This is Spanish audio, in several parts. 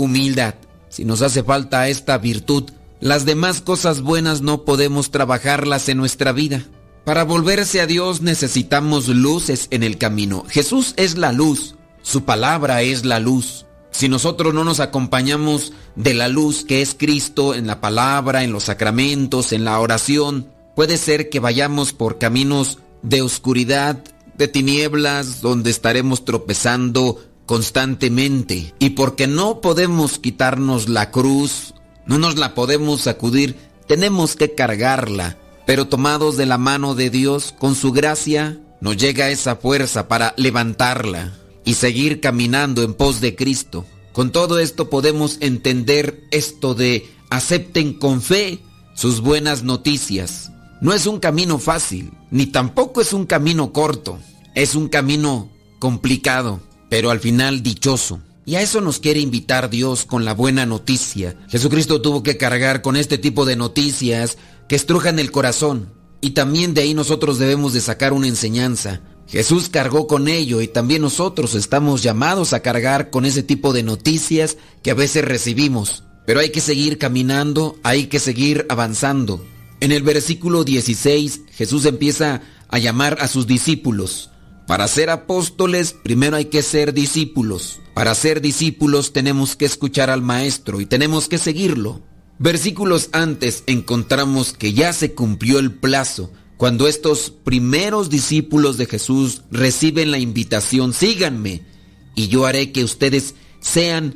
humildad. Si nos hace falta esta virtud, las demás cosas buenas no podemos trabajarlas en nuestra vida. Para volverse a Dios necesitamos luces en el camino. Jesús es la luz, su palabra es la luz. Si nosotros no nos acompañamos de la luz que es Cristo en la palabra, en los sacramentos, en la oración, puede ser que vayamos por caminos de oscuridad, de tinieblas, donde estaremos tropezando constantemente. Y porque no podemos quitarnos la cruz, no nos la podemos sacudir, tenemos que cargarla. Pero tomados de la mano de Dios, con su gracia, nos llega esa fuerza para levantarla y seguir caminando en pos de Cristo. Con todo esto podemos entender esto de acepten con fe sus buenas noticias. No es un camino fácil, ni tampoco es un camino corto. Es un camino complicado, pero al final dichoso. Y a eso nos quiere invitar Dios con la buena noticia. Jesucristo tuvo que cargar con este tipo de noticias que estrujan el corazón. Y también de ahí nosotros debemos de sacar una enseñanza. Jesús cargó con ello y también nosotros estamos llamados a cargar con ese tipo de noticias que a veces recibimos. Pero hay que seguir caminando, hay que seguir avanzando. En el versículo 16 Jesús empieza a llamar a sus discípulos. Para ser apóstoles primero hay que ser discípulos. Para ser discípulos tenemos que escuchar al Maestro y tenemos que seguirlo. Versículos antes encontramos que ya se cumplió el plazo cuando estos primeros discípulos de Jesús reciben la invitación, síganme, y yo haré que ustedes sean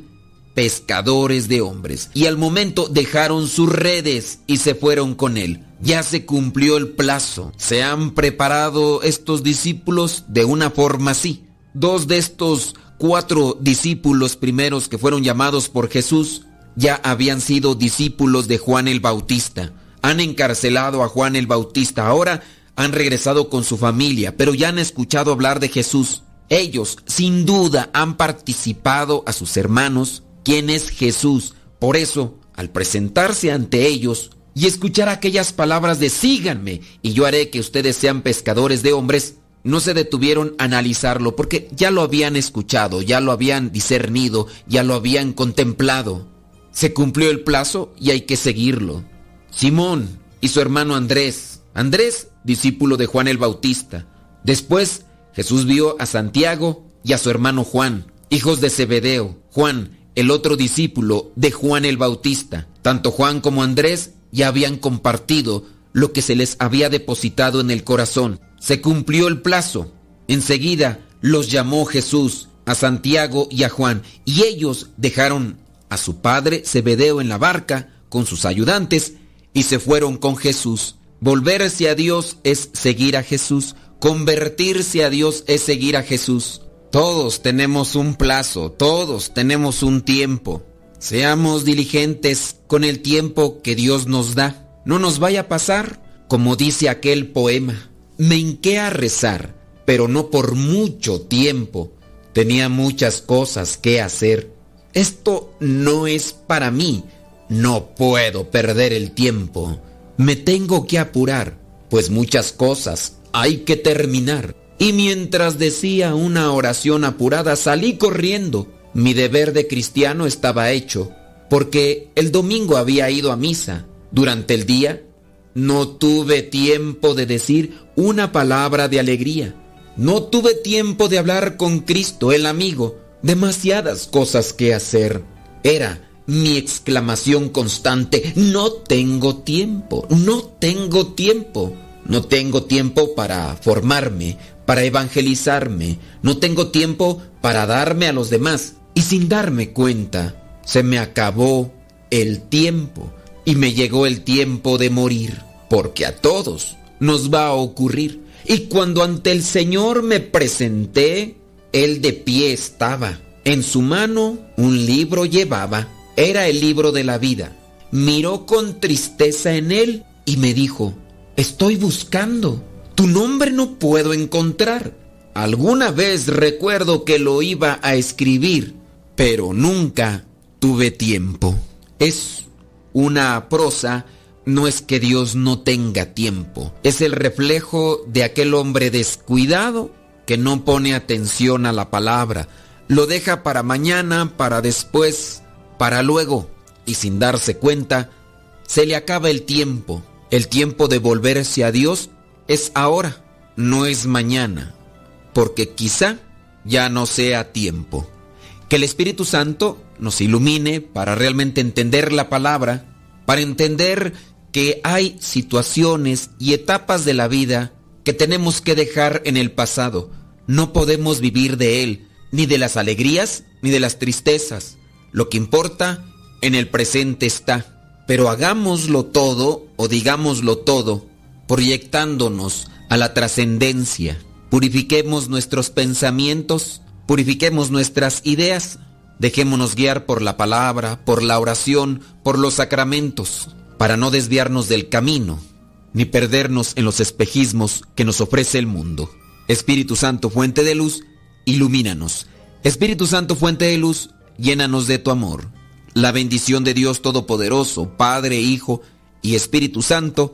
pescadores de hombres. Y al momento dejaron sus redes y se fueron con él. Ya se cumplió el plazo. Se han preparado estos discípulos de una forma así. Dos de estos cuatro discípulos primeros que fueron llamados por Jesús ya habían sido discípulos de Juan el Bautista han encarcelado a Juan el Bautista, ahora han regresado con su familia, pero ya han escuchado hablar de Jesús. Ellos, sin duda, han participado a sus hermanos quién es Jesús. Por eso, al presentarse ante ellos y escuchar aquellas palabras de síganme y yo haré que ustedes sean pescadores de hombres, no se detuvieron a analizarlo porque ya lo habían escuchado, ya lo habían discernido, ya lo habían contemplado. Se cumplió el plazo y hay que seguirlo. Simón y su hermano Andrés. Andrés, discípulo de Juan el Bautista. Después Jesús vio a Santiago y a su hermano Juan, hijos de Zebedeo. Juan, el otro discípulo de Juan el Bautista. Tanto Juan como Andrés ya habían compartido lo que se les había depositado en el corazón. Se cumplió el plazo. Enseguida los llamó Jesús a Santiago y a Juan, y ellos dejaron a su padre Zebedeo en la barca con sus ayudantes y se fueron con Jesús. Volverse a Dios es seguir a Jesús. Convertirse a Dios es seguir a Jesús. Todos tenemos un plazo, todos tenemos un tiempo. Seamos diligentes con el tiempo que Dios nos da. No nos vaya a pasar, como dice aquel poema. Me hinqué a rezar, pero no por mucho tiempo. Tenía muchas cosas que hacer. Esto no es para mí, no puedo perder el tiempo. Me tengo que apurar, pues muchas cosas hay que terminar. Y mientras decía una oración apurada, salí corriendo. Mi deber de cristiano estaba hecho, porque el domingo había ido a misa. Durante el día no tuve tiempo de decir una palabra de alegría. No tuve tiempo de hablar con Cristo, el amigo. Demasiadas cosas que hacer. Era mi exclamación constante, no tengo tiempo, no tengo tiempo, no tengo tiempo para formarme, para evangelizarme, no tengo tiempo para darme a los demás. Y sin darme cuenta, se me acabó el tiempo y me llegó el tiempo de morir, porque a todos nos va a ocurrir. Y cuando ante el Señor me presenté, Él de pie estaba, en su mano un libro llevaba era el libro de la vida. Miró con tristeza en él y me dijo, estoy buscando. Tu nombre no puedo encontrar. Alguna vez recuerdo que lo iba a escribir, pero nunca tuve tiempo. Es una prosa, no es que Dios no tenga tiempo, es el reflejo de aquel hombre descuidado que no pone atención a la palabra, lo deja para mañana, para después, para luego, y sin darse cuenta, se le acaba el tiempo. El tiempo de volverse a Dios es ahora, no es mañana, porque quizá ya no sea tiempo. Que el Espíritu Santo nos ilumine para realmente entender la palabra, para entender que hay situaciones y etapas de la vida que tenemos que dejar en el pasado. No podemos vivir de él, ni de las alegrías, ni de las tristezas. Lo que importa en el presente está. Pero hagámoslo todo o digámoslo todo, proyectándonos a la trascendencia. Purifiquemos nuestros pensamientos, purifiquemos nuestras ideas, dejémonos guiar por la palabra, por la oración, por los sacramentos, para no desviarnos del camino, ni perdernos en los espejismos que nos ofrece el mundo. Espíritu Santo, fuente de luz, ilumínanos. Espíritu Santo, fuente de luz, llénanos de tu amor. La bendición de Dios Todopoderoso, Padre, Hijo y Espíritu Santo,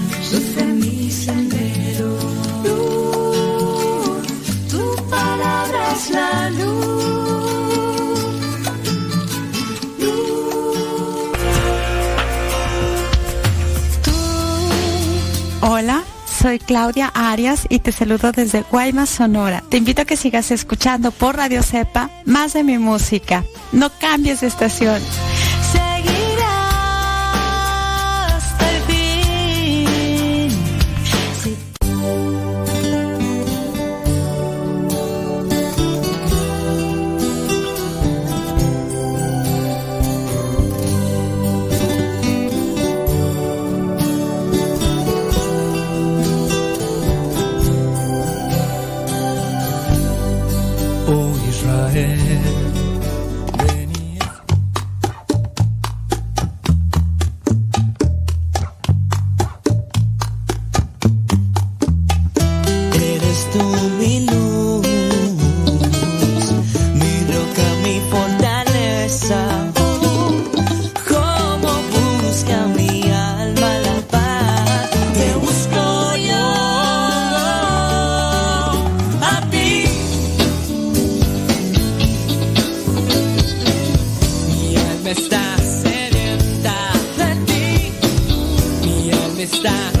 Hola, soy Claudia Arias y te saludo desde Guaymas, Sonora. Te invito a que sigas escuchando por Radio Cepa más de mi música. No cambies de estación. Está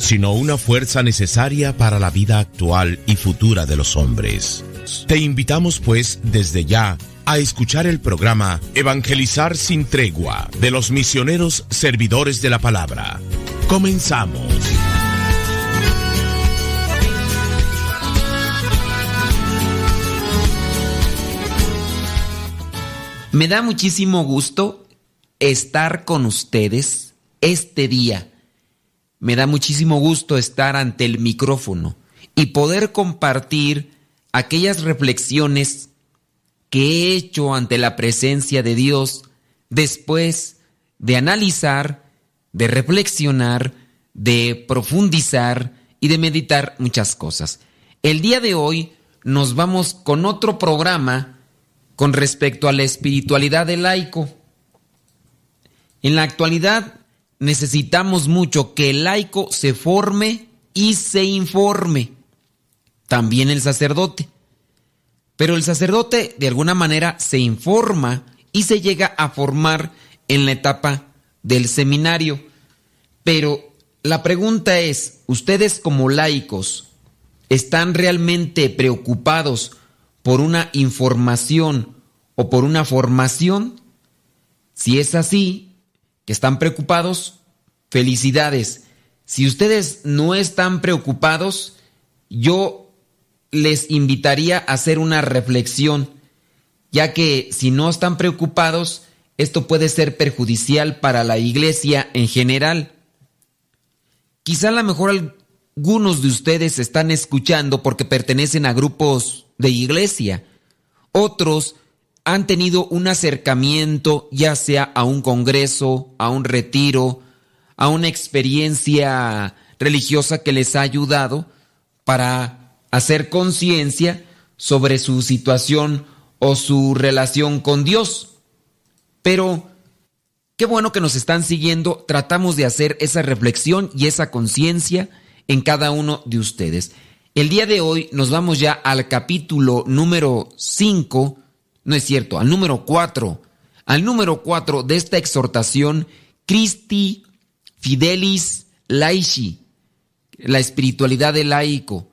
sino una fuerza necesaria para la vida actual y futura de los hombres. Te invitamos pues desde ya a escuchar el programa Evangelizar sin tregua de los misioneros servidores de la palabra. Comenzamos. Me da muchísimo gusto estar con ustedes este día. Me da muchísimo gusto estar ante el micrófono y poder compartir aquellas reflexiones que he hecho ante la presencia de Dios después de analizar, de reflexionar, de profundizar y de meditar muchas cosas. El día de hoy nos vamos con otro programa con respecto a la espiritualidad del laico. En la actualidad necesitamos mucho que el laico se forme y se informe. También el sacerdote. Pero el sacerdote de alguna manera se informa y se llega a formar en la etapa del seminario. Pero la pregunta es, ¿ustedes como laicos están realmente preocupados por una información o por una formación? Si es así, están preocupados, felicidades. Si ustedes no están preocupados, yo les invitaría a hacer una reflexión, ya que si no están preocupados, esto puede ser perjudicial para la iglesia en general. Quizá a lo mejor algunos de ustedes están escuchando porque pertenecen a grupos de iglesia. Otros han tenido un acercamiento ya sea a un congreso, a un retiro, a una experiencia religiosa que les ha ayudado para hacer conciencia sobre su situación o su relación con Dios. Pero qué bueno que nos están siguiendo, tratamos de hacer esa reflexión y esa conciencia en cada uno de ustedes. El día de hoy nos vamos ya al capítulo número 5, no es cierto, al número 4, al número 4 de esta exhortación, Christi Fidelis Laici, la espiritualidad del laico,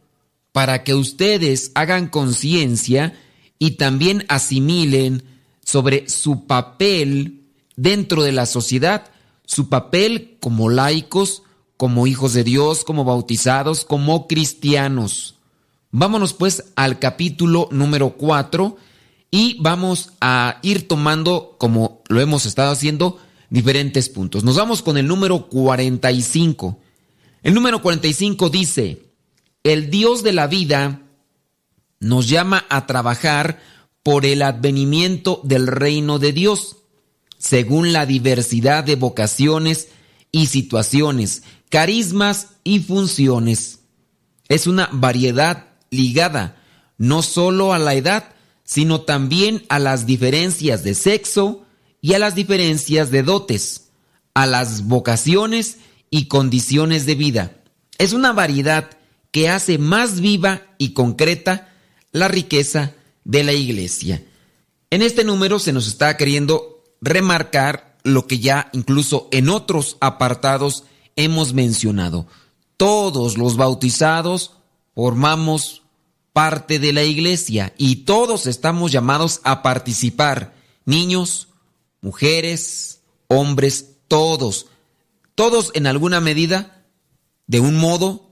para que ustedes hagan conciencia y también asimilen sobre su papel dentro de la sociedad, su papel como laicos, como hijos de Dios, como bautizados, como cristianos. Vámonos pues al capítulo número 4 y vamos a ir tomando, como lo hemos estado haciendo, diferentes puntos. Nos vamos con el número 45. El número 45 dice, el Dios de la vida nos llama a trabajar por el advenimiento del reino de Dios, según la diversidad de vocaciones y situaciones carismas y funciones. Es una variedad ligada no solo a la edad, sino también a las diferencias de sexo y a las diferencias de dotes, a las vocaciones y condiciones de vida. Es una variedad que hace más viva y concreta la riqueza de la iglesia. En este número se nos está queriendo remarcar lo que ya incluso en otros apartados hemos mencionado. Todos los bautizados formamos parte de la iglesia y todos estamos llamados a participar. Niños, mujeres, hombres, todos. Todos en alguna medida, de un modo,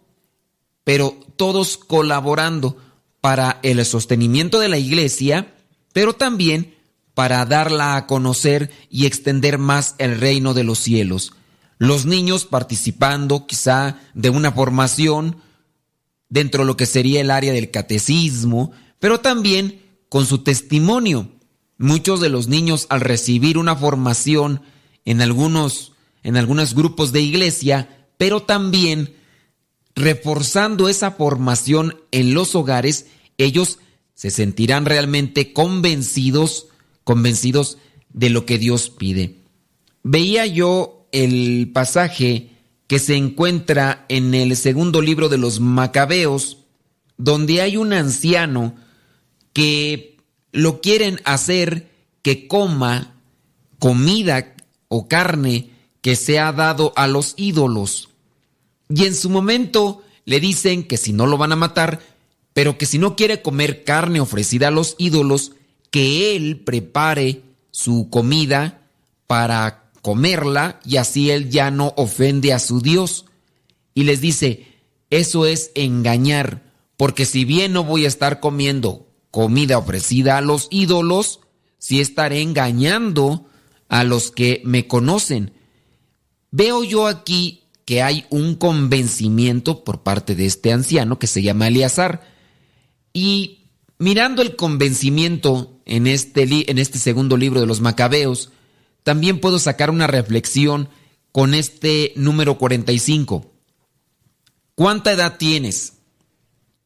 pero todos colaborando para el sostenimiento de la iglesia, pero también para darla a conocer y extender más el reino de los cielos los niños participando quizá de una formación dentro de lo que sería el área del catecismo, pero también con su testimonio. Muchos de los niños al recibir una formación en algunos en algunos grupos de iglesia, pero también reforzando esa formación en los hogares, ellos se sentirán realmente convencidos, convencidos de lo que Dios pide. Veía yo el pasaje que se encuentra en el segundo libro de los Macabeos, donde hay un anciano que lo quieren hacer que coma comida o carne que se ha dado a los ídolos. Y en su momento le dicen que si no lo van a matar, pero que si no quiere comer carne ofrecida a los ídolos, que él prepare su comida para comerla y así él ya no ofende a su Dios. Y les dice, eso es engañar, porque si bien no voy a estar comiendo comida ofrecida a los ídolos, sí estaré engañando a los que me conocen. Veo yo aquí que hay un convencimiento por parte de este anciano que se llama Eleazar. Y mirando el convencimiento en este, en este segundo libro de los Macabeos, también puedo sacar una reflexión con este número 45. ¿Cuánta edad tienes?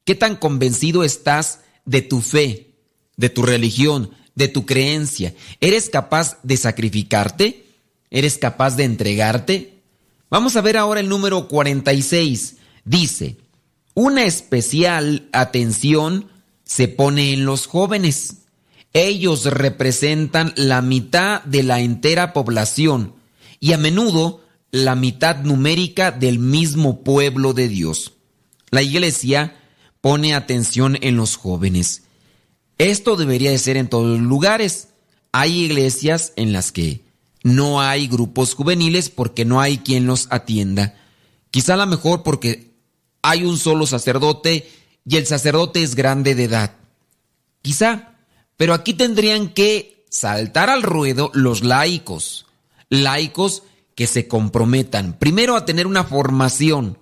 ¿Qué tan convencido estás de tu fe, de tu religión, de tu creencia? ¿Eres capaz de sacrificarte? ¿Eres capaz de entregarte? Vamos a ver ahora el número 46. Dice, una especial atención se pone en los jóvenes ellos representan la mitad de la entera población y a menudo la mitad numérica del mismo pueblo de Dios. La iglesia pone atención en los jóvenes. Esto debería de ser en todos los lugares. Hay iglesias en las que no hay grupos juveniles porque no hay quien los atienda. Quizá la mejor porque hay un solo sacerdote y el sacerdote es grande de edad. Quizá, pero aquí tendrían que saltar al ruedo los laicos. Laicos que se comprometan primero a tener una formación,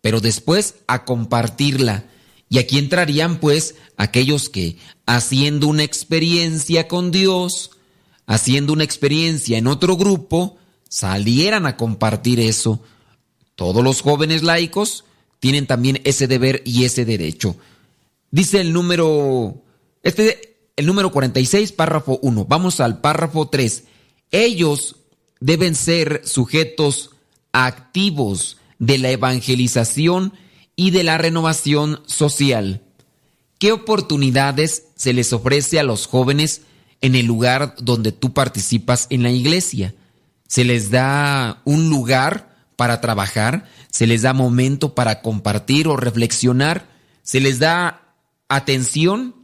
pero después a compartirla. Y aquí entrarían pues aquellos que haciendo una experiencia con Dios, haciendo una experiencia en otro grupo, salieran a compartir eso. Todos los jóvenes laicos tienen también ese deber y ese derecho. Dice el número, este, el número 46, párrafo 1. Vamos al párrafo 3. Ellos deben ser sujetos activos de la evangelización y de la renovación social. ¿Qué oportunidades se les ofrece a los jóvenes en el lugar donde tú participas en la iglesia? ¿Se les da un lugar para trabajar? ¿Se les da momento para compartir o reflexionar? ¿Se les da atención?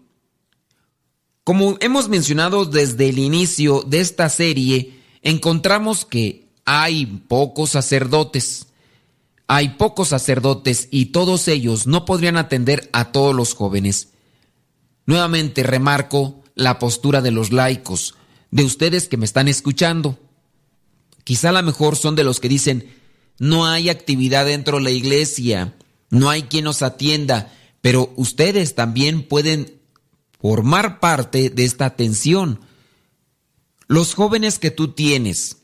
Como hemos mencionado desde el inicio de esta serie, encontramos que hay pocos sacerdotes. Hay pocos sacerdotes y todos ellos no podrían atender a todos los jóvenes. Nuevamente remarco la postura de los laicos, de ustedes que me están escuchando. Quizá a lo mejor son de los que dicen, no hay actividad dentro de la iglesia, no hay quien nos atienda, pero ustedes también pueden formar parte de esta atención. Los jóvenes que tú tienes,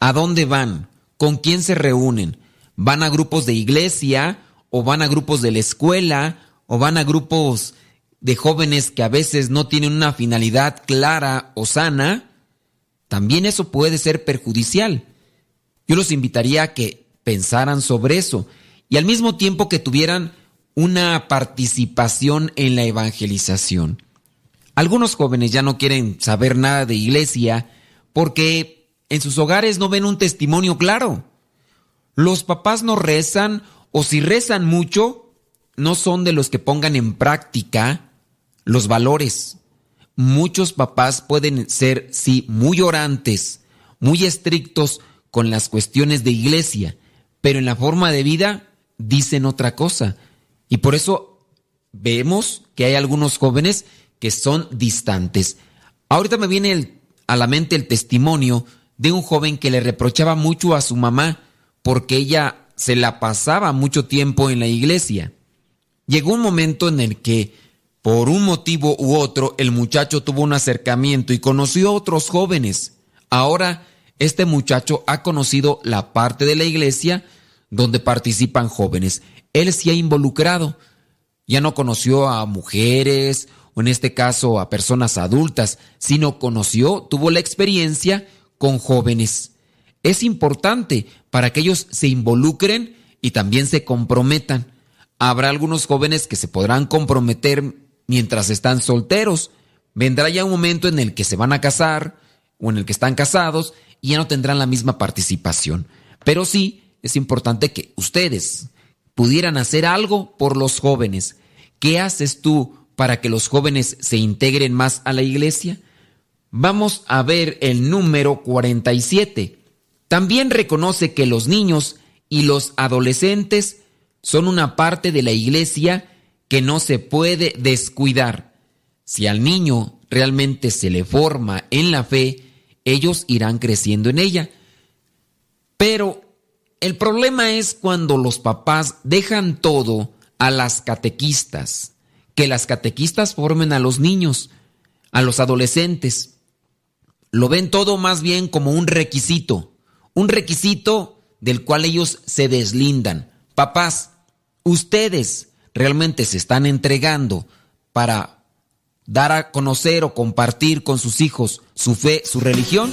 ¿a dónde van? ¿Con quién se reúnen? ¿Van a grupos de iglesia o van a grupos de la escuela o van a grupos de jóvenes que a veces no tienen una finalidad clara o sana? También eso puede ser perjudicial. Yo los invitaría a que pensaran sobre eso y al mismo tiempo que tuvieran una participación en la evangelización. Algunos jóvenes ya no quieren saber nada de iglesia porque en sus hogares no ven un testimonio claro. Los papás no rezan o si rezan mucho, no son de los que pongan en práctica los valores. Muchos papás pueden ser, sí, muy orantes, muy estrictos con las cuestiones de iglesia, pero en la forma de vida dicen otra cosa. Y por eso vemos que hay algunos jóvenes que son distantes. Ahorita me viene a la mente el testimonio de un joven que le reprochaba mucho a su mamá porque ella se la pasaba mucho tiempo en la iglesia. Llegó un momento en el que, por un motivo u otro, el muchacho tuvo un acercamiento y conoció a otros jóvenes. Ahora, este muchacho ha conocido la parte de la iglesia donde participan jóvenes. Él se ha involucrado. Ya no conoció a mujeres o en este caso a personas adultas, sino conoció, tuvo la experiencia con jóvenes. Es importante para que ellos se involucren y también se comprometan. Habrá algunos jóvenes que se podrán comprometer mientras están solteros. Vendrá ya un momento en el que se van a casar o en el que están casados y ya no tendrán la misma participación. Pero sí es importante que ustedes pudieran hacer algo por los jóvenes. ¿Qué haces tú para que los jóvenes se integren más a la iglesia? Vamos a ver el número 47. También reconoce que los niños y los adolescentes son una parte de la iglesia que no se puede descuidar. Si al niño realmente se le forma en la fe, ellos irán creciendo en ella. Pero el problema es cuando los papás dejan todo a las catequistas que las catequistas formen a los niños, a los adolescentes. Lo ven todo más bien como un requisito, un requisito del cual ellos se deslindan. Papás, ustedes realmente se están entregando para dar a conocer o compartir con sus hijos su fe, su religión.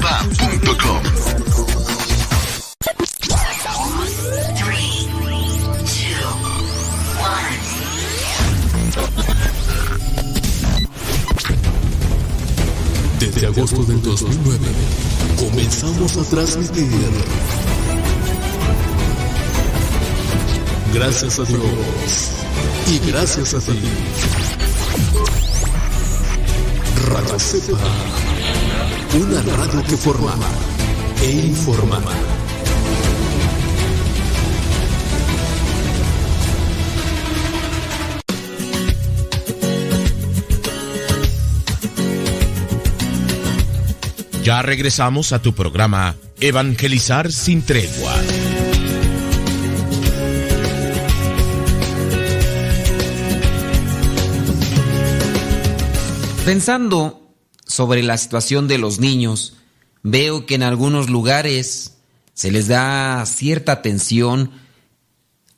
radiocepa.com. Desde agosto del 2009 comenzamos a transmitir. Gracias a Dios y gracias a ti. Radio Cepa una radio que forma e informa. Ya regresamos a tu programa Evangelizar sin tregua. Pensando sobre la situación de los niños, veo que en algunos lugares se les da cierta atención,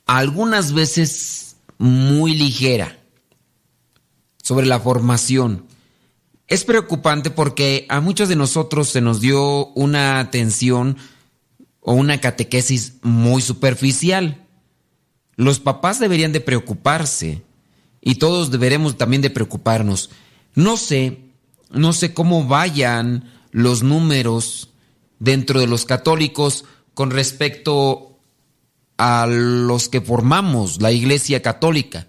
algunas veces muy ligera, sobre la formación. Es preocupante porque a muchos de nosotros se nos dio una atención o una catequesis muy superficial. Los papás deberían de preocuparse y todos deberemos también de preocuparnos. No sé no sé cómo vayan los números dentro de los católicos con respecto a los que formamos la Iglesia Católica.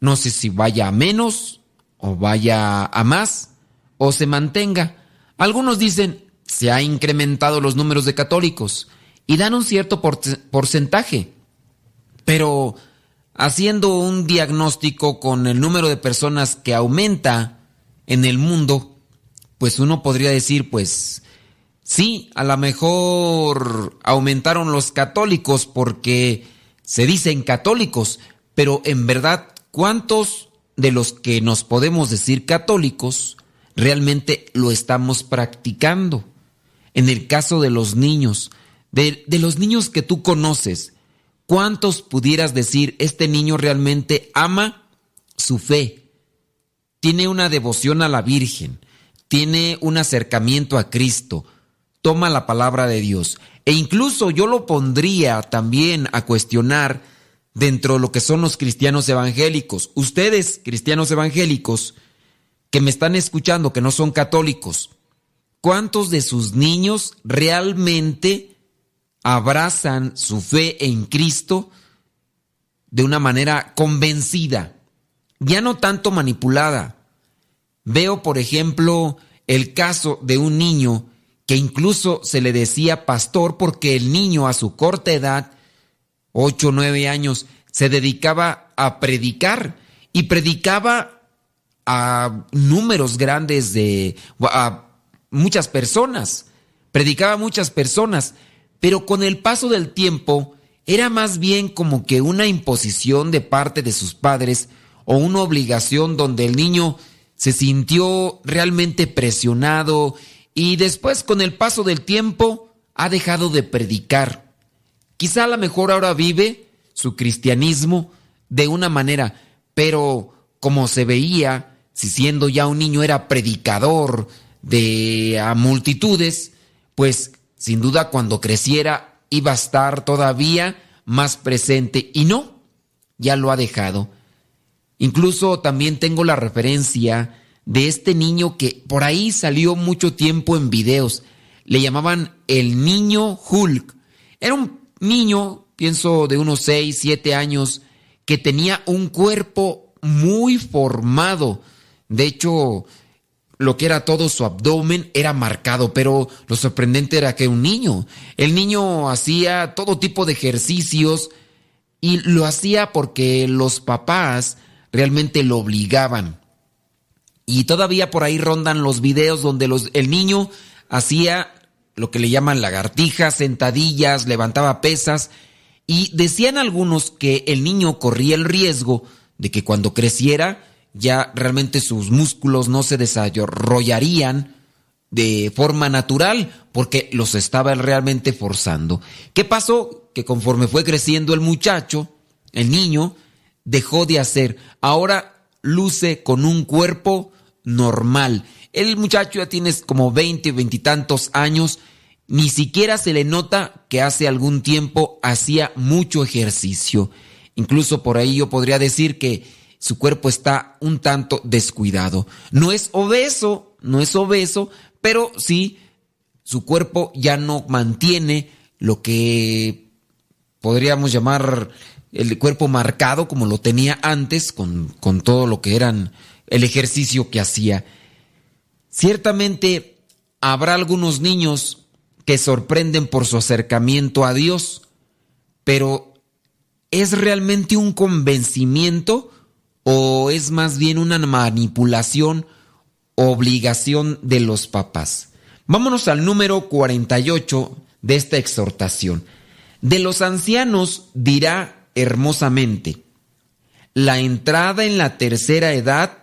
No sé si vaya a menos o vaya a más o se mantenga. Algunos dicen se ha incrementado los números de católicos y dan un cierto porcentaje. Pero haciendo un diagnóstico con el número de personas que aumenta en el mundo, pues uno podría decir, pues sí, a lo mejor aumentaron los católicos porque se dicen católicos, pero en verdad, ¿cuántos de los que nos podemos decir católicos realmente lo estamos practicando? En el caso de los niños, de, de los niños que tú conoces, ¿cuántos pudieras decir este niño realmente ama su fe? Tiene una devoción a la Virgen, tiene un acercamiento a Cristo, toma la palabra de Dios. E incluso yo lo pondría también a cuestionar dentro de lo que son los cristianos evangélicos. Ustedes, cristianos evangélicos, que me están escuchando, que no son católicos, ¿cuántos de sus niños realmente abrazan su fe en Cristo de una manera convencida? Ya no tanto manipulada, Veo, por ejemplo, el caso de un niño que incluso se le decía pastor porque el niño a su corta edad, 8 o 9 años, se dedicaba a predicar y predicaba a números grandes de a muchas personas, predicaba a muchas personas, pero con el paso del tiempo era más bien como que una imposición de parte de sus padres o una obligación donde el niño se sintió realmente presionado y después con el paso del tiempo ha dejado de predicar. Quizá a lo mejor ahora vive su cristianismo de una manera, pero como se veía, si siendo ya un niño era predicador de a multitudes, pues sin duda cuando creciera iba a estar todavía más presente y no, ya lo ha dejado. Incluso también tengo la referencia de este niño que por ahí salió mucho tiempo en videos. Le llamaban el niño Hulk. Era un niño, pienso de unos 6, 7 años, que tenía un cuerpo muy formado. De hecho, lo que era todo su abdomen era marcado, pero lo sorprendente era que un niño, el niño hacía todo tipo de ejercicios y lo hacía porque los papás realmente lo obligaban. Y todavía por ahí rondan los videos donde los, el niño hacía lo que le llaman lagartijas, sentadillas, levantaba pesas y decían algunos que el niño corría el riesgo de que cuando creciera ya realmente sus músculos no se desarrollarían de forma natural porque los estaba realmente forzando. ¿Qué pasó? Que conforme fue creciendo el muchacho, el niño, dejó de hacer. Ahora luce con un cuerpo normal. El muchacho ya tiene como 20, veintitantos años. Ni siquiera se le nota que hace algún tiempo hacía mucho ejercicio. Incluso por ahí yo podría decir que su cuerpo está un tanto descuidado. No es obeso, no es obeso, pero sí su cuerpo ya no mantiene lo que podríamos llamar el cuerpo marcado como lo tenía antes con, con todo lo que eran el ejercicio que hacía. Ciertamente habrá algunos niños que sorprenden por su acercamiento a Dios, pero ¿es realmente un convencimiento o es más bien una manipulación, obligación de los papás? Vámonos al número 48 de esta exhortación. De los ancianos dirá hermosamente, la entrada en la tercera edad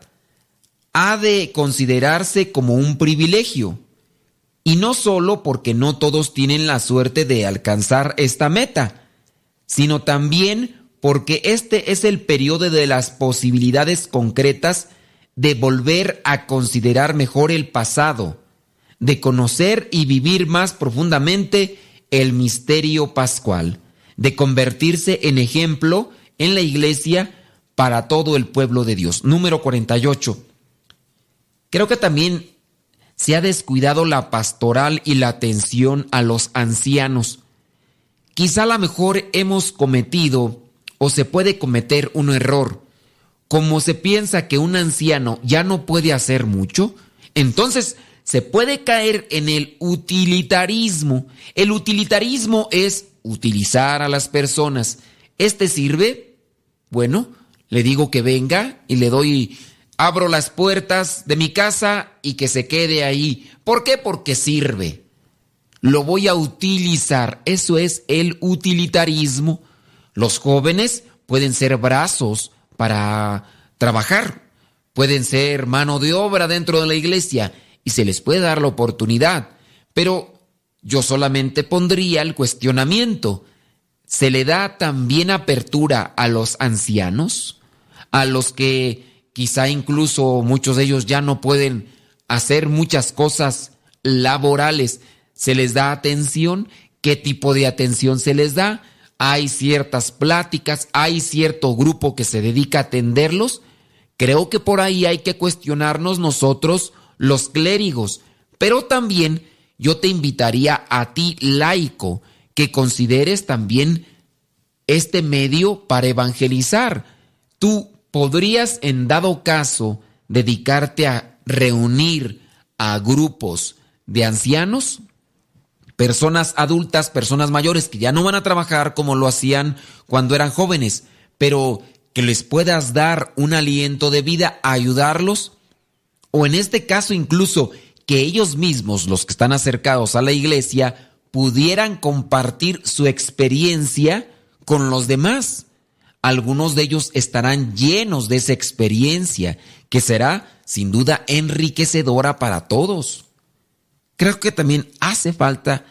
ha de considerarse como un privilegio, y no solo porque no todos tienen la suerte de alcanzar esta meta, sino también porque este es el periodo de las posibilidades concretas de volver a considerar mejor el pasado, de conocer y vivir más profundamente el misterio pascual, de convertirse en ejemplo en la iglesia para todo el pueblo de Dios. Número 48. Creo que también se ha descuidado la pastoral y la atención a los ancianos. Quizá a lo mejor hemos cometido o se puede cometer un error. Como se piensa que un anciano ya no puede hacer mucho, entonces se puede caer en el utilitarismo. El utilitarismo es utilizar a las personas. ¿Este sirve? Bueno, le digo que venga y le doy, abro las puertas de mi casa y que se quede ahí. ¿Por qué? Porque sirve. Lo voy a utilizar. Eso es el utilitarismo. Los jóvenes pueden ser brazos para trabajar, pueden ser mano de obra dentro de la iglesia y se les puede dar la oportunidad, pero yo solamente pondría el cuestionamiento. ¿Se le da también apertura a los ancianos? A los que quizá incluso muchos de ellos ya no pueden hacer muchas cosas laborales. ¿Se les da atención? ¿Qué tipo de atención se les da? hay ciertas pláticas, hay cierto grupo que se dedica a atenderlos, creo que por ahí hay que cuestionarnos nosotros los clérigos, pero también yo te invitaría a ti laico que consideres también este medio para evangelizar. Tú podrías en dado caso dedicarte a reunir a grupos de ancianos personas adultas, personas mayores que ya no van a trabajar como lo hacían cuando eran jóvenes, pero que les puedas dar un aliento de vida, ayudarlos, o en este caso incluso que ellos mismos, los que están acercados a la iglesia, pudieran compartir su experiencia con los demás. Algunos de ellos estarán llenos de esa experiencia, que será sin duda enriquecedora para todos creo que también hace falta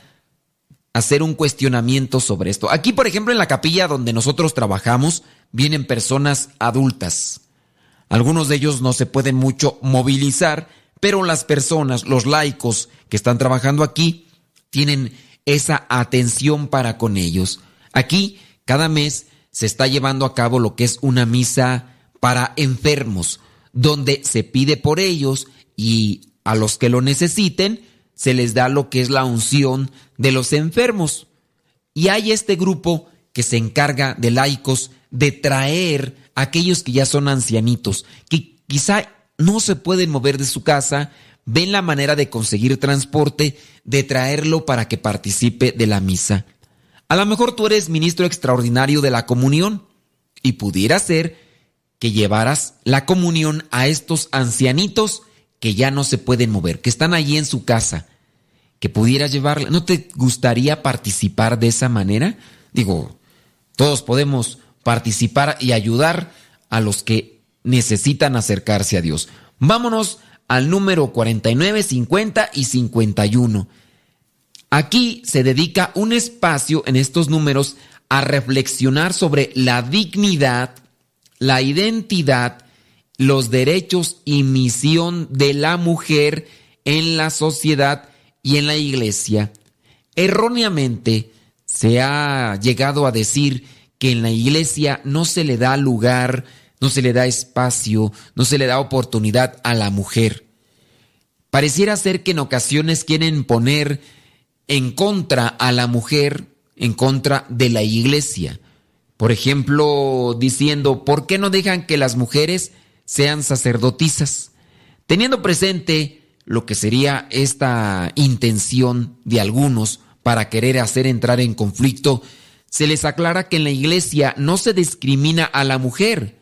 hacer un cuestionamiento sobre esto. Aquí, por ejemplo, en la capilla donde nosotros trabajamos, vienen personas adultas. Algunos de ellos no se pueden mucho movilizar, pero las personas, los laicos que están trabajando aquí, tienen esa atención para con ellos. Aquí, cada mes se está llevando a cabo lo que es una misa para enfermos, donde se pide por ellos y a los que lo necesiten se les da lo que es la unción de los enfermos. Y hay este grupo que se encarga de laicos de traer a aquellos que ya son ancianitos, que quizá no se pueden mover de su casa, ven la manera de conseguir transporte, de traerlo para que participe de la misa. A lo mejor tú eres ministro extraordinario de la comunión y pudiera ser que llevaras la comunión a estos ancianitos que ya no se pueden mover, que están allí en su casa, que pudieras llevarla. ¿No te gustaría participar de esa manera? Digo, todos podemos participar y ayudar a los que necesitan acercarse a Dios. Vámonos al número 49, 50 y 51. Aquí se dedica un espacio en estos números a reflexionar sobre la dignidad, la identidad, los derechos y misión de la mujer en la sociedad y en la iglesia. Erróneamente se ha llegado a decir que en la iglesia no se le da lugar, no se le da espacio, no se le da oportunidad a la mujer. Pareciera ser que en ocasiones quieren poner en contra a la mujer, en contra de la iglesia. Por ejemplo, diciendo, ¿por qué no dejan que las mujeres sean sacerdotisas? Teniendo presente lo que sería esta intención de algunos para querer hacer entrar en conflicto, se les aclara que en la iglesia no se discrimina a la mujer,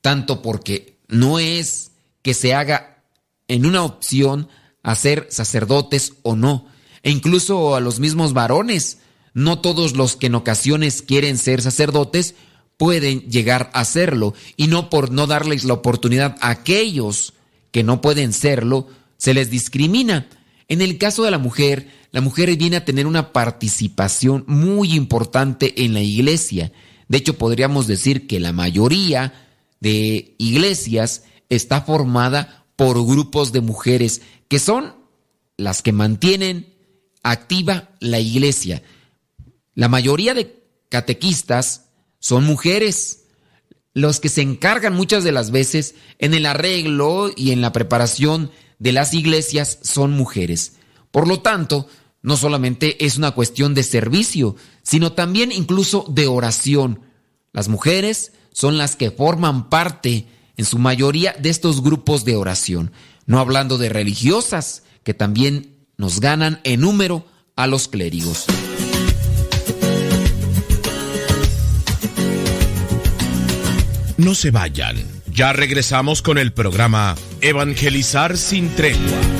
tanto porque no es que se haga en una opción a ser sacerdotes o no, e incluso a los mismos varones. No todos los que en ocasiones quieren ser sacerdotes pueden llegar a serlo, y no por no darles la oportunidad a aquellos que no pueden serlo, se les discrimina. En el caso de la mujer, la mujer viene a tener una participación muy importante en la iglesia. De hecho, podríamos decir que la mayoría de iglesias está formada por grupos de mujeres que son las que mantienen activa la iglesia. La mayoría de catequistas son mujeres, los que se encargan muchas de las veces en el arreglo y en la preparación de las iglesias son mujeres. Por lo tanto, no solamente es una cuestión de servicio, sino también incluso de oración. Las mujeres son las que forman parte, en su mayoría, de estos grupos de oración. No hablando de religiosas, que también nos ganan en número a los clérigos. No se vayan. Ya regresamos con el programa Evangelizar sin tregua.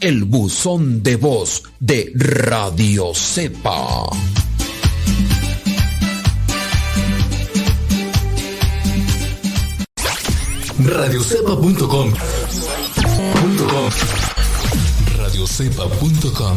el buzón de voz de Radio Cepa. Radiocepa.com Radiocepa.com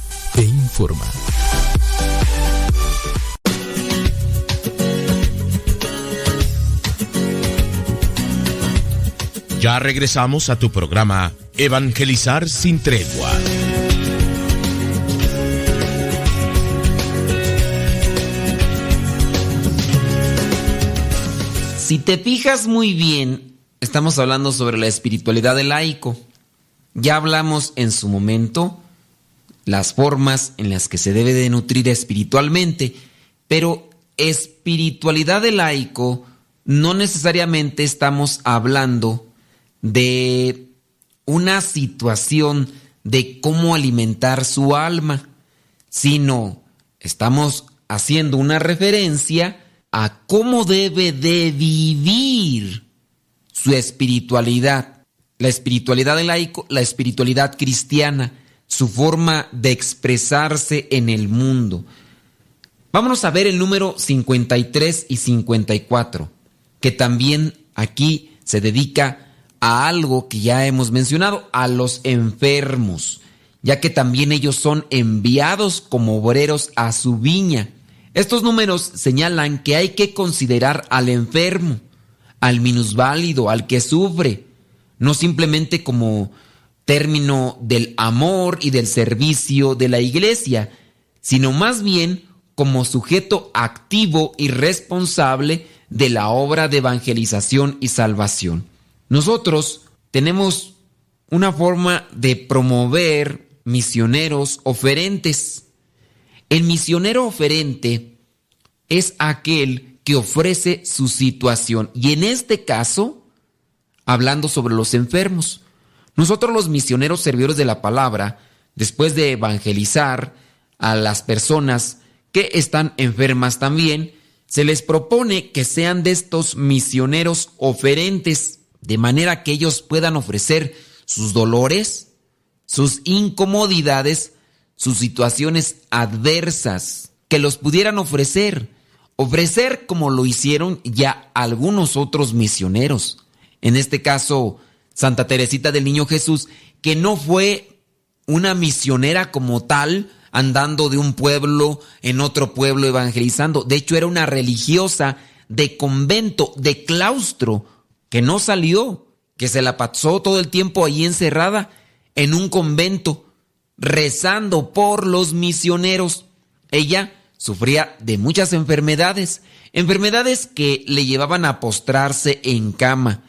te informa. Ya regresamos a tu programa Evangelizar sin tregua. Si te fijas muy bien, estamos hablando sobre la espiritualidad del laico. Ya hablamos en su momento las formas en las que se debe de nutrir espiritualmente, pero espiritualidad del laico no necesariamente estamos hablando de una situación de cómo alimentar su alma, sino estamos haciendo una referencia a cómo debe de vivir su espiritualidad. La espiritualidad del laico, la espiritualidad cristiana, su forma de expresarse en el mundo. Vámonos a ver el número 53 y 54, que también aquí se dedica a algo que ya hemos mencionado, a los enfermos, ya que también ellos son enviados como obreros a su viña. Estos números señalan que hay que considerar al enfermo, al minusválido, al que sufre, no simplemente como término del amor y del servicio de la iglesia, sino más bien como sujeto activo y responsable de la obra de evangelización y salvación. Nosotros tenemos una forma de promover misioneros oferentes. El misionero oferente es aquel que ofrece su situación y en este caso, hablando sobre los enfermos, nosotros los misioneros servidores de la palabra, después de evangelizar a las personas que están enfermas también, se les propone que sean de estos misioneros oferentes, de manera que ellos puedan ofrecer sus dolores, sus incomodidades, sus situaciones adversas, que los pudieran ofrecer, ofrecer como lo hicieron ya algunos otros misioneros. En este caso, Santa Teresita del Niño Jesús, que no fue una misionera como tal, andando de un pueblo en otro pueblo evangelizando. De hecho, era una religiosa de convento, de claustro, que no salió, que se la pasó todo el tiempo ahí encerrada en un convento rezando por los misioneros. Ella sufría de muchas enfermedades, enfermedades que le llevaban a postrarse en cama,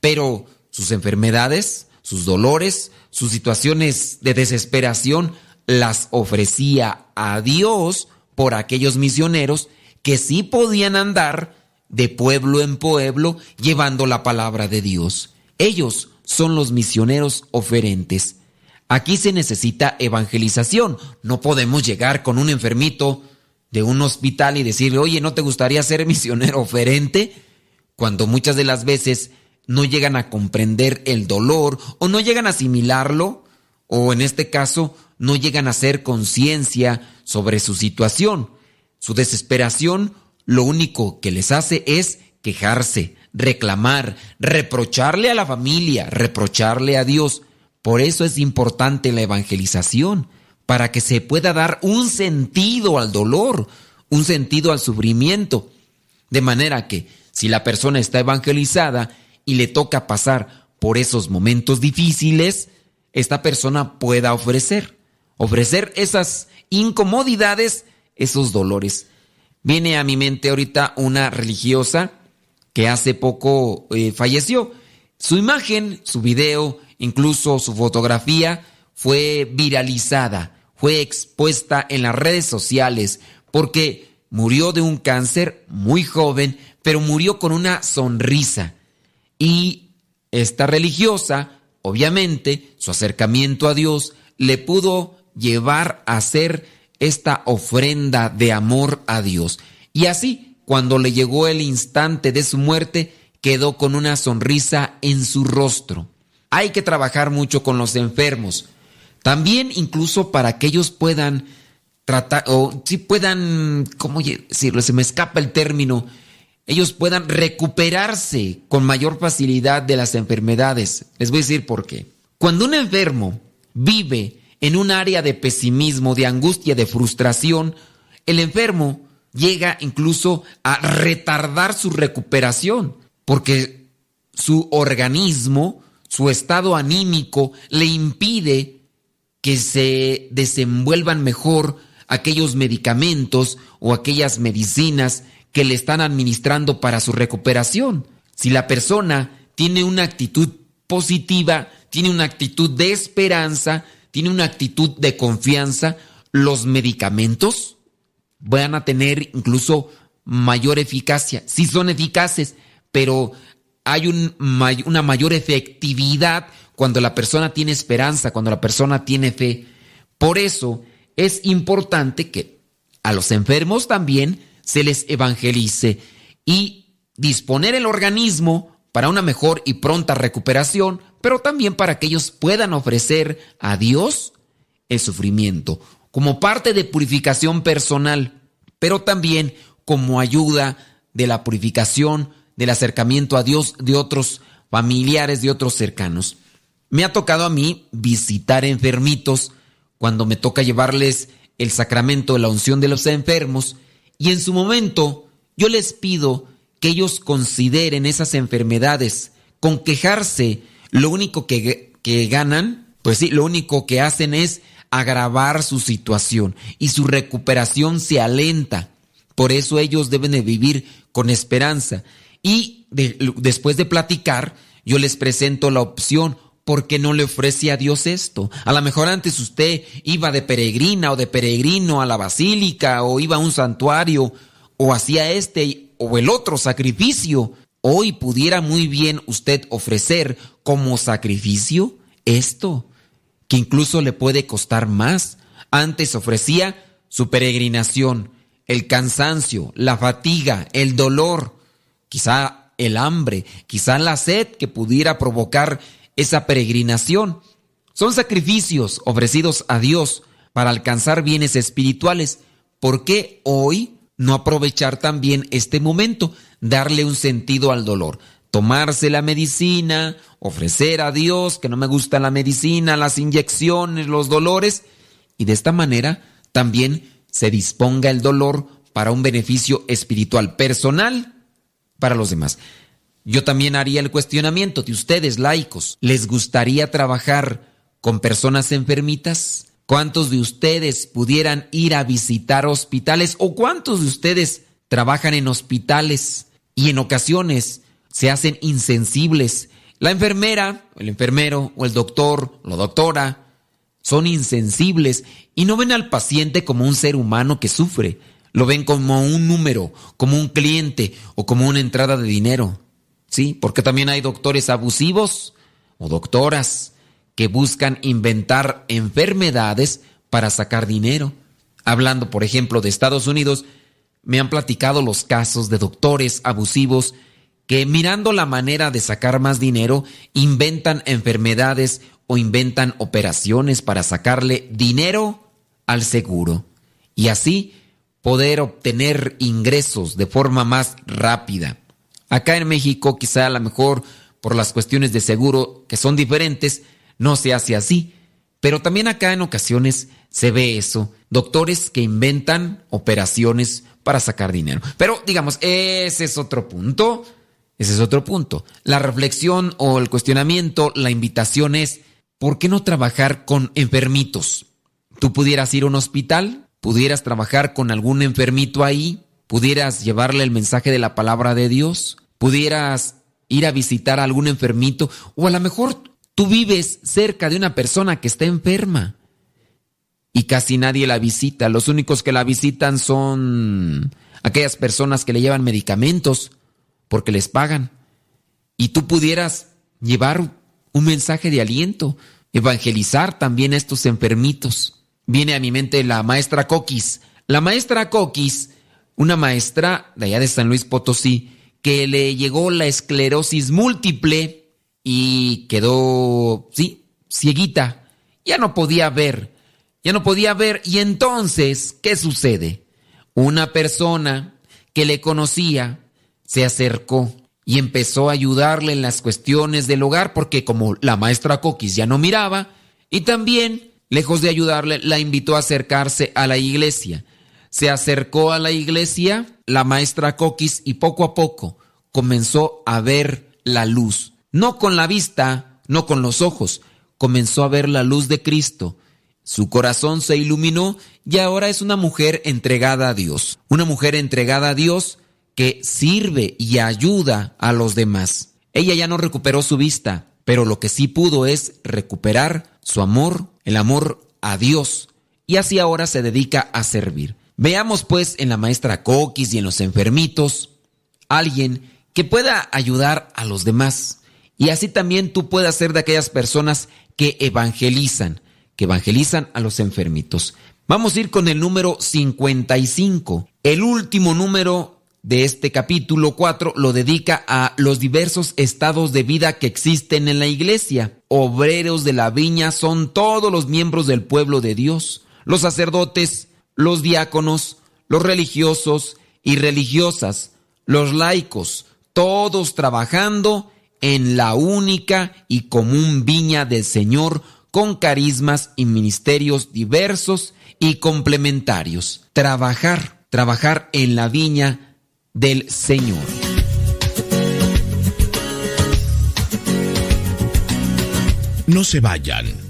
pero sus enfermedades, sus dolores, sus situaciones de desesperación, las ofrecía a Dios por aquellos misioneros que sí podían andar de pueblo en pueblo llevando la palabra de Dios. Ellos son los misioneros oferentes. Aquí se necesita evangelización. No podemos llegar con un enfermito de un hospital y decirle, oye, ¿no te gustaría ser misionero oferente? Cuando muchas de las veces no llegan a comprender el dolor o no llegan a asimilarlo o en este caso no llegan a hacer conciencia sobre su situación. Su desesperación lo único que les hace es quejarse, reclamar, reprocharle a la familia, reprocharle a Dios. Por eso es importante la evangelización, para que se pueda dar un sentido al dolor, un sentido al sufrimiento. De manera que si la persona está evangelizada y le toca pasar por esos momentos difíciles, esta persona pueda ofrecer, ofrecer esas incomodidades, esos dolores. Viene a mi mente ahorita una religiosa que hace poco eh, falleció. Su imagen, su video, Incluso su fotografía fue viralizada, fue expuesta en las redes sociales porque murió de un cáncer muy joven, pero murió con una sonrisa. Y esta religiosa, obviamente, su acercamiento a Dios le pudo llevar a hacer esta ofrenda de amor a Dios. Y así, cuando le llegó el instante de su muerte, quedó con una sonrisa en su rostro. Hay que trabajar mucho con los enfermos. También incluso para que ellos puedan tratar, o si puedan, ¿cómo decirlo? Se me escapa el término. Ellos puedan recuperarse con mayor facilidad de las enfermedades. Les voy a decir por qué. Cuando un enfermo vive en un área de pesimismo, de angustia, de frustración, el enfermo llega incluso a retardar su recuperación, porque su organismo, su estado anímico le impide que se desenvuelvan mejor aquellos medicamentos o aquellas medicinas que le están administrando para su recuperación. Si la persona tiene una actitud positiva, tiene una actitud de esperanza, tiene una actitud de confianza, los medicamentos van a tener incluso mayor eficacia. Sí son eficaces, pero hay una mayor efectividad cuando la persona tiene esperanza, cuando la persona tiene fe. Por eso es importante que a los enfermos también se les evangelice y disponer el organismo para una mejor y pronta recuperación, pero también para que ellos puedan ofrecer a Dios el sufrimiento como parte de purificación personal, pero también como ayuda de la purificación, del acercamiento a Dios de otros familiares, de otros cercanos. Me ha tocado a mí visitar enfermitos cuando me toca llevarles el sacramento de la unción de los enfermos y en su momento yo les pido que ellos consideren esas enfermedades. Con quejarse, lo único que, que ganan, pues sí, lo único que hacen es agravar su situación y su recuperación se alenta. Por eso ellos deben de vivir con esperanza. Y después de platicar, yo les presento la opción ¿por qué no le ofrece a Dios esto? A lo mejor antes usted iba de peregrina o de peregrino a la basílica o iba a un santuario o hacía este o el otro sacrificio. Hoy pudiera muy bien usted ofrecer como sacrificio esto, que incluso le puede costar más. Antes ofrecía su peregrinación, el cansancio, la fatiga, el dolor, quizá el hambre, quizá la sed que pudiera provocar esa peregrinación. Son sacrificios ofrecidos a Dios para alcanzar bienes espirituales. ¿Por qué hoy no aprovechar también este momento, darle un sentido al dolor? Tomarse la medicina, ofrecer a Dios que no me gusta la medicina, las inyecciones, los dolores, y de esta manera también se disponga el dolor para un beneficio espiritual personal para los demás. Yo también haría el cuestionamiento de ustedes, laicos. ¿Les gustaría trabajar con personas enfermitas? ¿Cuántos de ustedes pudieran ir a visitar hospitales o cuántos de ustedes trabajan en hospitales y en ocasiones se hacen insensibles? La enfermera, el enfermero o el doctor, la doctora, son insensibles y no ven al paciente como un ser humano que sufre, lo ven como un número, como un cliente o como una entrada de dinero. Sí, porque también hay doctores abusivos o doctoras que buscan inventar enfermedades para sacar dinero. Hablando, por ejemplo, de Estados Unidos, me han platicado los casos de doctores abusivos que mirando la manera de sacar más dinero, inventan enfermedades o inventan operaciones para sacarle dinero al seguro y así poder obtener ingresos de forma más rápida. Acá en México, quizá a lo mejor por las cuestiones de seguro que son diferentes, no se hace así. Pero también acá en ocasiones se ve eso. Doctores que inventan operaciones para sacar dinero. Pero digamos, ese es otro punto. Ese es otro punto. La reflexión o el cuestionamiento, la invitación es, ¿por qué no trabajar con enfermitos? ¿Tú pudieras ir a un hospital? ¿Pudieras trabajar con algún enfermito ahí? Pudieras llevarle el mensaje de la palabra de Dios, pudieras ir a visitar a algún enfermito, o a lo mejor tú vives cerca de una persona que está enferma y casi nadie la visita. Los únicos que la visitan son aquellas personas que le llevan medicamentos porque les pagan. Y tú pudieras llevar un mensaje de aliento, evangelizar también a estos enfermitos. Viene a mi mente la maestra Coquis. La maestra Coquis una maestra de allá de San Luis Potosí que le llegó la esclerosis múltiple y quedó, sí, cieguita. Ya no podía ver, ya no podía ver. Y entonces, ¿qué sucede? Una persona que le conocía se acercó y empezó a ayudarle en las cuestiones del hogar porque como la maestra Coquis ya no miraba y también lejos de ayudarle, la invitó a acercarse a la iglesia. Se acercó a la iglesia la maestra Coquis y poco a poco comenzó a ver la luz. No con la vista, no con los ojos, comenzó a ver la luz de Cristo. Su corazón se iluminó y ahora es una mujer entregada a Dios. Una mujer entregada a Dios que sirve y ayuda a los demás. Ella ya no recuperó su vista, pero lo que sí pudo es recuperar su amor, el amor a Dios, y así ahora se dedica a servir. Veamos pues en la maestra Coquis y en los enfermitos alguien que pueda ayudar a los demás. Y así también tú puedas ser de aquellas personas que evangelizan, que evangelizan a los enfermitos. Vamos a ir con el número 55. El último número de este capítulo 4 lo dedica a los diversos estados de vida que existen en la iglesia. Obreros de la viña son todos los miembros del pueblo de Dios, los sacerdotes, los diáconos, los religiosos y religiosas, los laicos, todos trabajando en la única y común viña del Señor con carismas y ministerios diversos y complementarios. Trabajar, trabajar en la viña del Señor. No se vayan.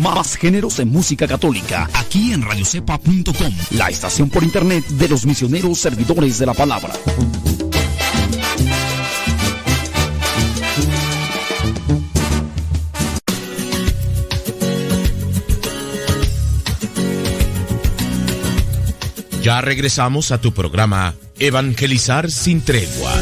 Más géneros de música católica aquí en radiocepa.com, la estación por internet de los misioneros servidores de la palabra. Ya regresamos a tu programa Evangelizar sin tregua.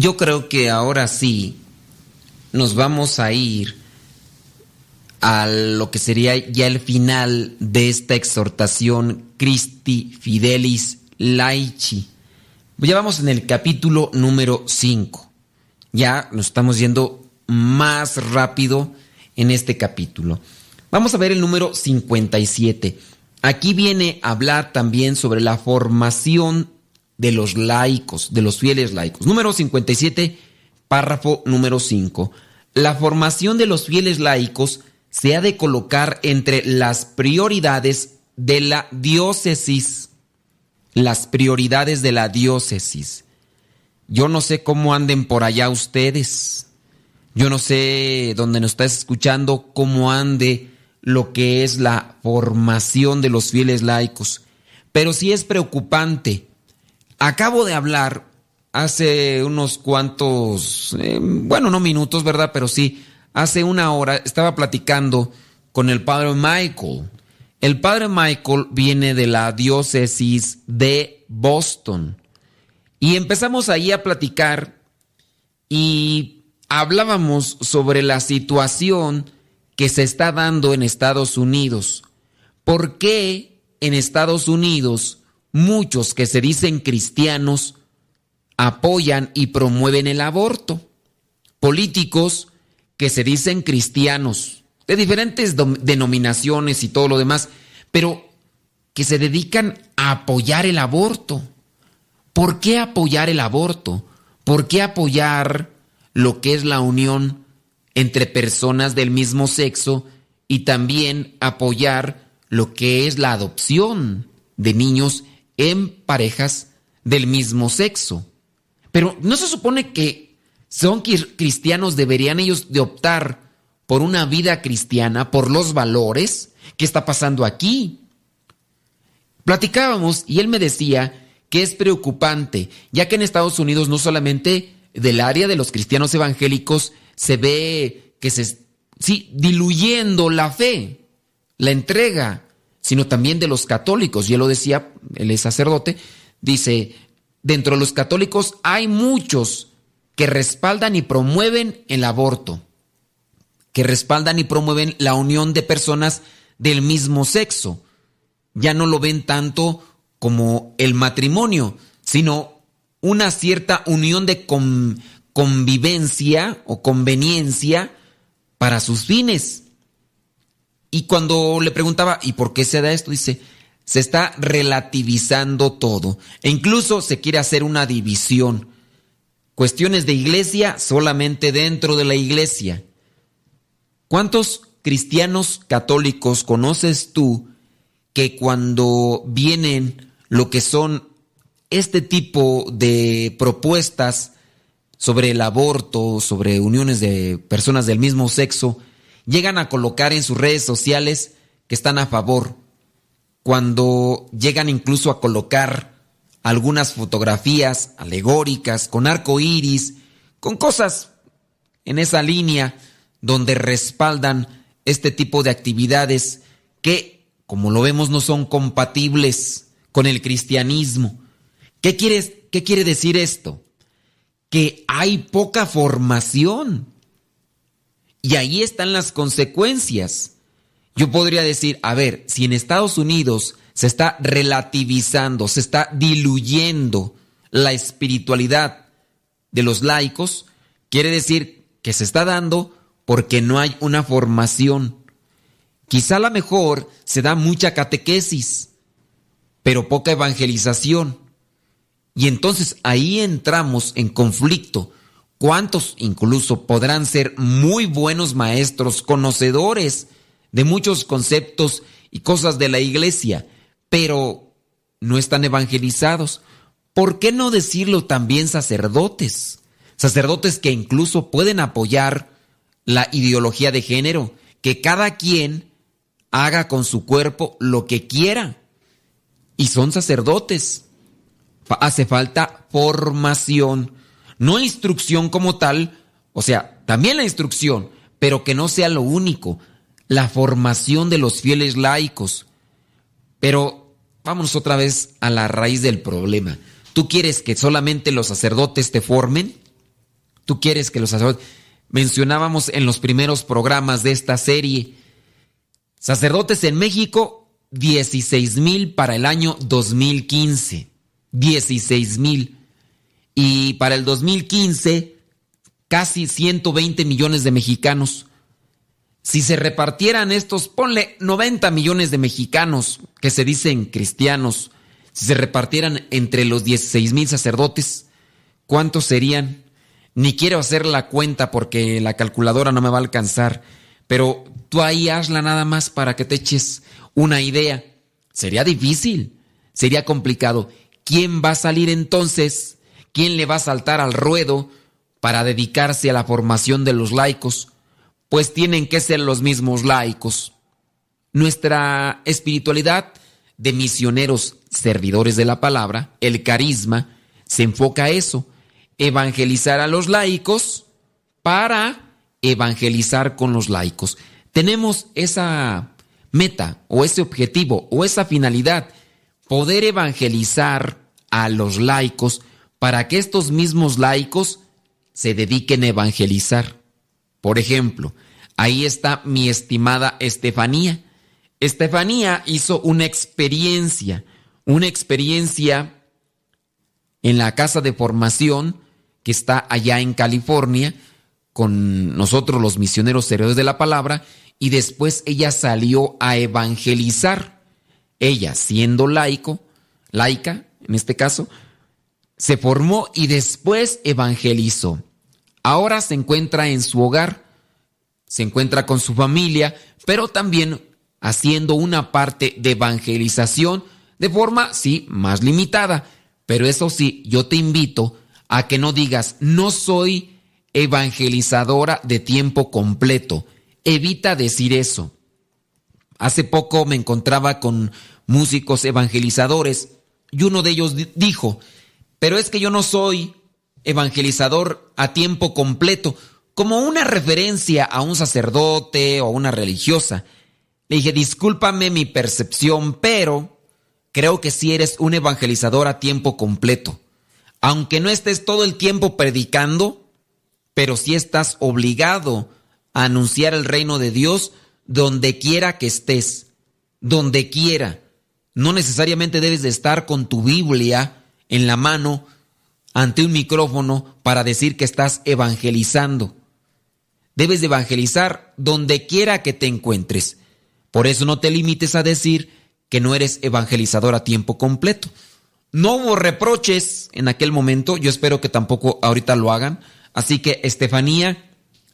Yo creo que ahora sí nos vamos a ir a lo que sería ya el final de esta exhortación Christi Fidelis Laici. Ya vamos en el capítulo número 5. Ya nos estamos yendo más rápido en este capítulo. Vamos a ver el número 57. Aquí viene a hablar también sobre la formación de los laicos, de los fieles laicos. Número 57, párrafo número 5. La formación de los fieles laicos se ha de colocar entre las prioridades de la diócesis. Las prioridades de la diócesis. Yo no sé cómo anden por allá ustedes. Yo no sé dónde nos estás escuchando cómo ande lo que es la formación de los fieles laicos. Pero sí es preocupante. Acabo de hablar hace unos cuantos, eh, bueno, no minutos, ¿verdad? Pero sí, hace una hora estaba platicando con el padre Michael. El padre Michael viene de la diócesis de Boston. Y empezamos ahí a platicar y hablábamos sobre la situación que se está dando en Estados Unidos. ¿Por qué en Estados Unidos muchos que se dicen cristianos apoyan y promueven el aborto. Políticos que se dicen cristianos, de diferentes denominaciones y todo lo demás, pero que se dedican a apoyar el aborto. ¿Por qué apoyar el aborto? ¿Por qué apoyar lo que es la unión entre personas del mismo sexo y también apoyar lo que es la adopción de niños en parejas del mismo sexo? Pero ¿no se supone que son cristianos, deberían ellos de optar por una vida cristiana, por los valores? ¿Qué está pasando aquí? Platicábamos y él me decía que es preocupante, ya que en Estados Unidos no solamente del área de los cristianos evangélicos se ve que se sí diluyendo la fe, la entrega, sino también de los católicos. Y él lo decía, él es sacerdote, dice, dentro de los católicos hay muchos que respaldan y promueven el aborto, que respaldan y promueven la unión de personas del mismo sexo. Ya no lo ven tanto como el matrimonio, sino una cierta unión de convivencia o conveniencia para sus fines. Y cuando le preguntaba, ¿y por qué se da esto? Dice, se está relativizando todo. E incluso se quiere hacer una división. Cuestiones de iglesia solamente dentro de la iglesia. ¿Cuántos cristianos católicos conoces tú que cuando vienen lo que son este tipo de propuestas sobre el aborto, sobre uniones de personas del mismo sexo, llegan a colocar en sus redes sociales que están a favor? cuando llegan incluso a colocar algunas fotografías alegóricas con arco iris, con cosas en esa línea donde respaldan este tipo de actividades que, como lo vemos, no son compatibles con el cristianismo. ¿Qué, qué quiere decir esto? Que hay poca formación. Y ahí están las consecuencias. Yo podría decir, a ver, si en Estados Unidos se está relativizando, se está diluyendo la espiritualidad de los laicos, quiere decir que se está dando porque no hay una formación. Quizá a lo mejor se da mucha catequesis, pero poca evangelización. Y entonces ahí entramos en conflicto. ¿Cuántos incluso podrán ser muy buenos maestros, conocedores, de muchos conceptos y cosas de la iglesia, pero no están evangelizados. ¿Por qué no decirlo también sacerdotes? Sacerdotes que incluso pueden apoyar la ideología de género, que cada quien haga con su cuerpo lo que quiera. Y son sacerdotes. Hace falta formación, no instrucción como tal, o sea, también la instrucción, pero que no sea lo único la formación de los fieles laicos. Pero vámonos otra vez a la raíz del problema. ¿Tú quieres que solamente los sacerdotes te formen? ¿Tú quieres que los sacerdotes... Mencionábamos en los primeros programas de esta serie, sacerdotes en México, 16 mil para el año 2015. 16 mil. Y para el 2015, casi 120 millones de mexicanos. Si se repartieran estos, ponle 90 millones de mexicanos que se dicen cristianos, si se repartieran entre los 16 mil sacerdotes, ¿cuántos serían? Ni quiero hacer la cuenta porque la calculadora no me va a alcanzar, pero tú ahí hazla nada más para que te eches una idea. Sería difícil, sería complicado. ¿Quién va a salir entonces? ¿Quién le va a saltar al ruedo para dedicarse a la formación de los laicos? Pues tienen que ser los mismos laicos. Nuestra espiritualidad de misioneros servidores de la palabra, el carisma, se enfoca a eso, evangelizar a los laicos para evangelizar con los laicos. Tenemos esa meta o ese objetivo o esa finalidad, poder evangelizar a los laicos para que estos mismos laicos se dediquen a evangelizar. Por ejemplo, ahí está mi estimada Estefanía. Estefanía hizo una experiencia, una experiencia en la casa de formación que está allá en California con nosotros los misioneros servidores de la palabra y después ella salió a evangelizar. Ella, siendo laico, laica en este caso, se formó y después evangelizó. Ahora se encuentra en su hogar, se encuentra con su familia, pero también haciendo una parte de evangelización de forma, sí, más limitada. Pero eso sí, yo te invito a que no digas, no soy evangelizadora de tiempo completo. Evita decir eso. Hace poco me encontraba con músicos evangelizadores y uno de ellos dijo, pero es que yo no soy evangelizador a tiempo completo, como una referencia a un sacerdote o a una religiosa. Le dije, discúlpame mi percepción, pero creo que sí eres un evangelizador a tiempo completo. Aunque no estés todo el tiempo predicando, pero sí estás obligado a anunciar el reino de Dios donde quiera que estés, donde quiera. No necesariamente debes de estar con tu Biblia en la mano ante un micrófono para decir que estás evangelizando. Debes de evangelizar donde quiera que te encuentres. Por eso no te limites a decir que no eres evangelizador a tiempo completo. No hubo reproches en aquel momento, yo espero que tampoco ahorita lo hagan. Así que, Estefanía,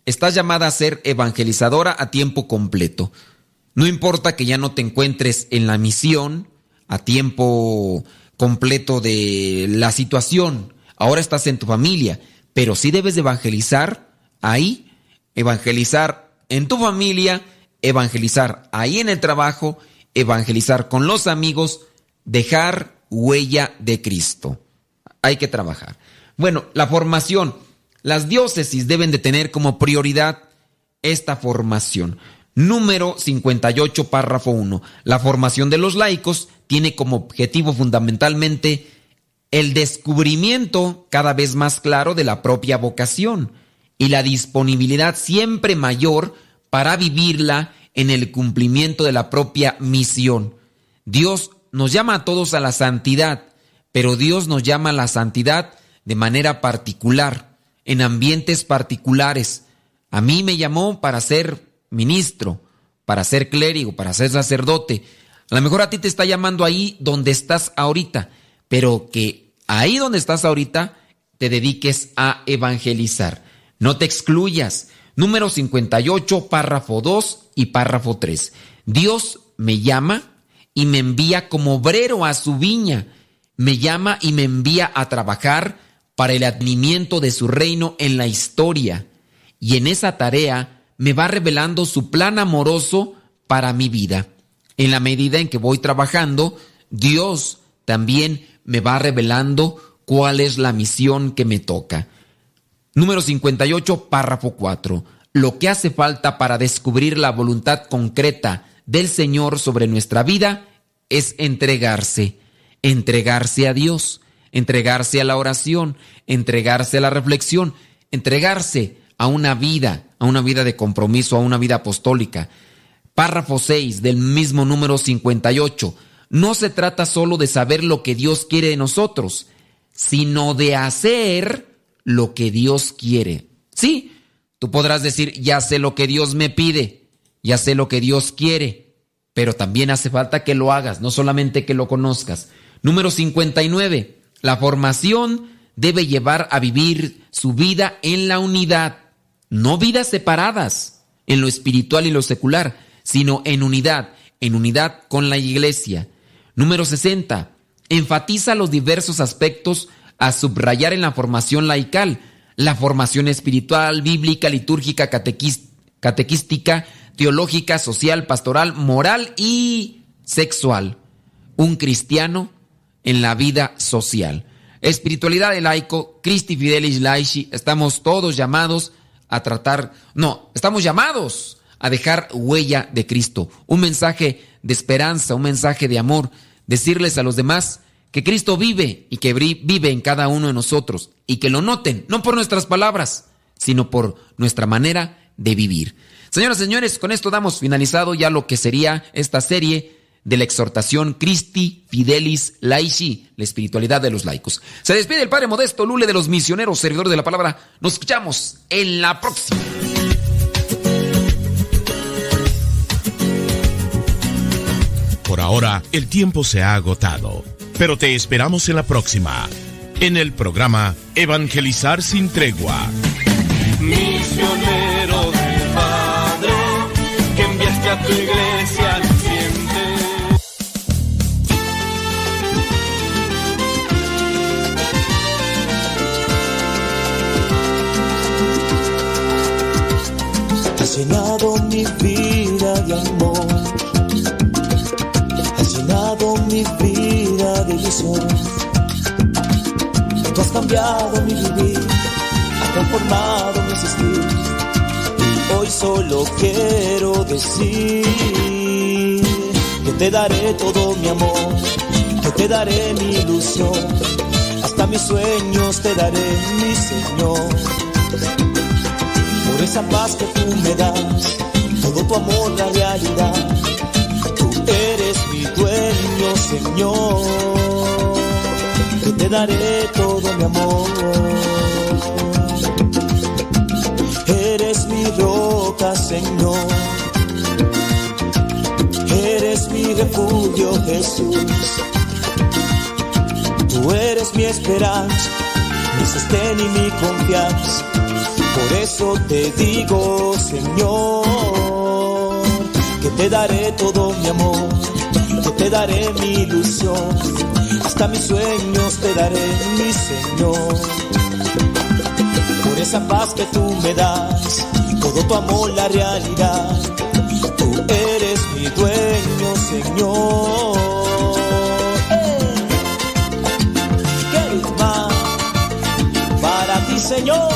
estás llamada a ser evangelizadora a tiempo completo. No importa que ya no te encuentres en la misión a tiempo completo de la situación. Ahora estás en tu familia, pero sí debes de evangelizar ahí, evangelizar en tu familia, evangelizar ahí en el trabajo, evangelizar con los amigos, dejar huella de Cristo. Hay que trabajar. Bueno, la formación. Las diócesis deben de tener como prioridad esta formación. Número 58, párrafo 1. La formación de los laicos tiene como objetivo fundamentalmente el descubrimiento cada vez más claro de la propia vocación y la disponibilidad siempre mayor para vivirla en el cumplimiento de la propia misión. Dios nos llama a todos a la santidad, pero Dios nos llama a la santidad de manera particular, en ambientes particulares. A mí me llamó para ser ministro, para ser clérigo, para ser sacerdote. A lo mejor a ti te está llamando ahí donde estás ahorita, pero que ahí donde estás ahorita te dediques a evangelizar. No te excluyas. Número 58, párrafo 2 y párrafo 3. Dios me llama y me envía como obrero a su viña. Me llama y me envía a trabajar para el advenimiento de su reino en la historia. Y en esa tarea me va revelando su plan amoroso para mi vida. En la medida en que voy trabajando, Dios también me va revelando cuál es la misión que me toca. Número 58, párrafo 4. Lo que hace falta para descubrir la voluntad concreta del Señor sobre nuestra vida es entregarse, entregarse a Dios, entregarse a la oración, entregarse a la reflexión, entregarse a una vida, a una vida de compromiso, a una vida apostólica. Párrafo 6 del mismo número 58. No se trata solo de saber lo que Dios quiere de nosotros, sino de hacer lo que Dios quiere. Sí, tú podrás decir, ya sé lo que Dios me pide, ya sé lo que Dios quiere, pero también hace falta que lo hagas, no solamente que lo conozcas. Número 59. La formación debe llevar a vivir su vida en la unidad, no vidas separadas en lo espiritual y lo secular, sino en unidad, en unidad con la iglesia. Número 60. Enfatiza los diversos aspectos a subrayar en la formación laical, la formación espiritual, bíblica, litúrgica, catequística, teológica, social, pastoral, moral y sexual. Un cristiano en la vida social. Espiritualidad de laico, Christi Fidelis Laici, estamos todos llamados a tratar, no, estamos llamados a dejar huella de Cristo, un mensaje de esperanza, un mensaje de amor, decirles a los demás que Cristo vive y que vive en cada uno de nosotros y que lo noten, no por nuestras palabras, sino por nuestra manera de vivir. Señoras y señores, con esto damos finalizado ya lo que sería esta serie de la exhortación Christi Fidelis Laici, la espiritualidad de los laicos. Se despide el Padre Modesto Lule de los misioneros, servidores de la palabra. Nos escuchamos en la próxima. Por ahora, el tiempo se ha agotado, pero te esperamos en la próxima, en el programa Evangelizar sin tregua. Misionero del Padre, que enviaste a tu iglesia Has ilusión. Tú has cambiado mi vivir, has transformado mi existir. Y hoy solo quiero decir que te daré todo mi amor, que te daré mi ilusión. Hasta mis sueños te daré, mi Señor por esa paz que tú me das, todo tu amor, la realidad. Tú eres mi dueño, Señor, que te daré todo mi amor. Eres mi roca, Señor. Eres mi refugio, Jesús. Tú eres mi esperanza, mi sostén y mi confianza por eso te digo, Señor, que te daré todo mi amor, que te daré mi ilusión, hasta mis sueños te daré, mi Señor. Por esa paz que tú me das, todo tu amor, la realidad, tú eres mi dueño, Señor. ¿Qué más para ti, Señor?